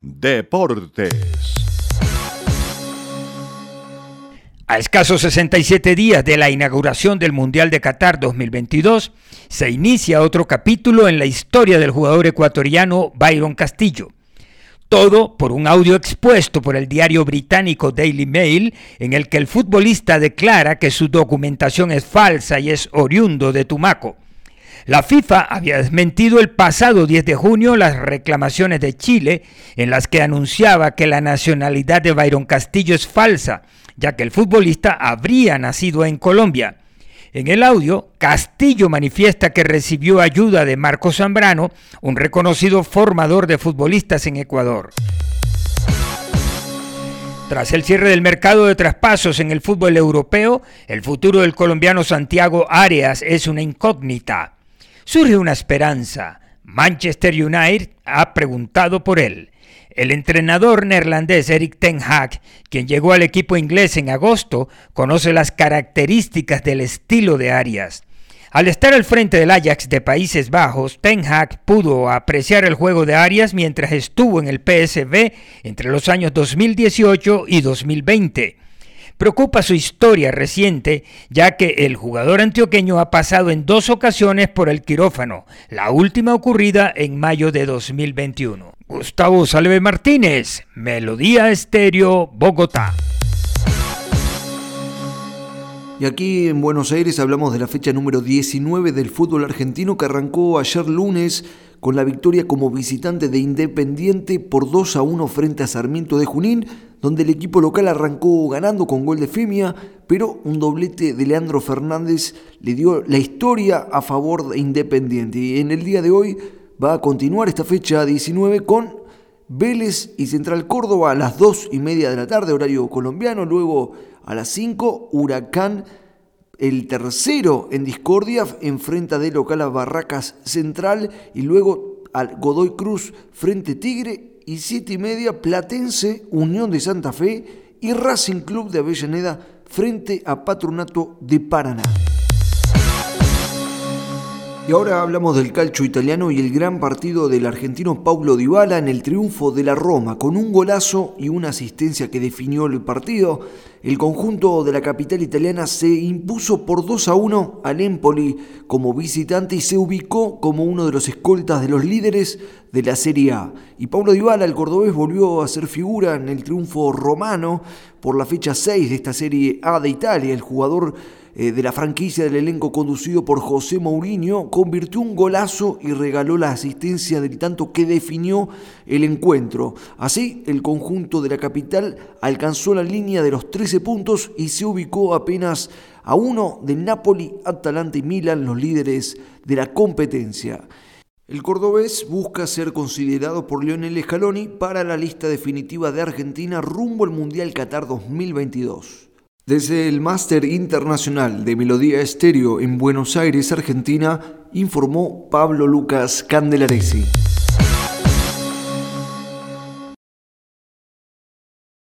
Deportes. A escasos 67 días de la inauguración del Mundial de Qatar 2022, se inicia otro capítulo en la historia del jugador ecuatoriano Byron Castillo. Todo por un audio expuesto por el diario británico Daily Mail en el que el futbolista declara que su documentación es falsa y es oriundo de Tumaco. La FIFA había desmentido el pasado 10 de junio las reclamaciones de Chile en las que anunciaba que la nacionalidad de Byron Castillo es falsa, ya que el futbolista habría nacido en Colombia. En el audio, Castillo manifiesta que recibió ayuda de Marco Zambrano, un reconocido formador de futbolistas en Ecuador. Tras el cierre del mercado de traspasos en el fútbol europeo, el futuro del colombiano Santiago Arias es una incógnita. Surge una esperanza. Manchester United ha preguntado por él. El entrenador neerlandés Eric Ten Hag, quien llegó al equipo inglés en agosto, conoce las características del estilo de Arias. Al estar al frente del Ajax de Países Bajos, Ten Hag pudo apreciar el juego de Arias mientras estuvo en el PSV entre los años 2018 y 2020. Preocupa su historia reciente, ya que el jugador antioqueño ha pasado en dos ocasiones por el quirófano, la última ocurrida en mayo de 2021. Gustavo Salve Martínez, Melodía Estéreo, Bogotá. Y aquí en Buenos Aires hablamos de la fecha número 19 del fútbol argentino que arrancó ayer lunes con la victoria como visitante de Independiente por 2 a 1 frente a Sarmiento de Junín, donde el equipo local arrancó ganando con gol de Femia, pero un doblete de Leandro Fernández le dio la historia a favor de Independiente. Y en el día de hoy va a continuar esta fecha 19 con Vélez y Central Córdoba a las 2 y media de la tarde, horario colombiano. Luego a las 5, Huracán, el tercero en discordia, enfrenta de local a Barracas Central. Y luego al Godoy Cruz frente Tigre. Y 7 y media, Platense, Unión de Santa Fe y Racing Club de Avellaneda frente a Patronato de Paraná. Y ahora hablamos del calcio italiano y el gran partido del argentino Paulo Dybala en el triunfo de la Roma, con un golazo y una asistencia que definió el partido. El conjunto de la capital italiana se impuso por 2 a 1 al Empoli como visitante y se ubicó como uno de los escoltas de los líderes de la Serie A. Y Paulo Dybala, el cordobés, volvió a ser figura en el triunfo romano por la fecha 6 de esta Serie A de Italia. El jugador eh, de la franquicia del elenco conducido por José Mourinho, convirtió un golazo y regaló la asistencia del tanto que definió el encuentro. Así, el conjunto de la capital alcanzó la línea de los 13 puntos y se ubicó apenas a uno de Napoli, Atalanta y Milan, los líderes de la competencia. El cordobés busca ser considerado por Lionel Scaloni para la lista definitiva de Argentina rumbo al Mundial Qatar 2022. Desde el Máster Internacional de Melodía Estéreo en Buenos Aires, Argentina, informó Pablo Lucas Candelaresi.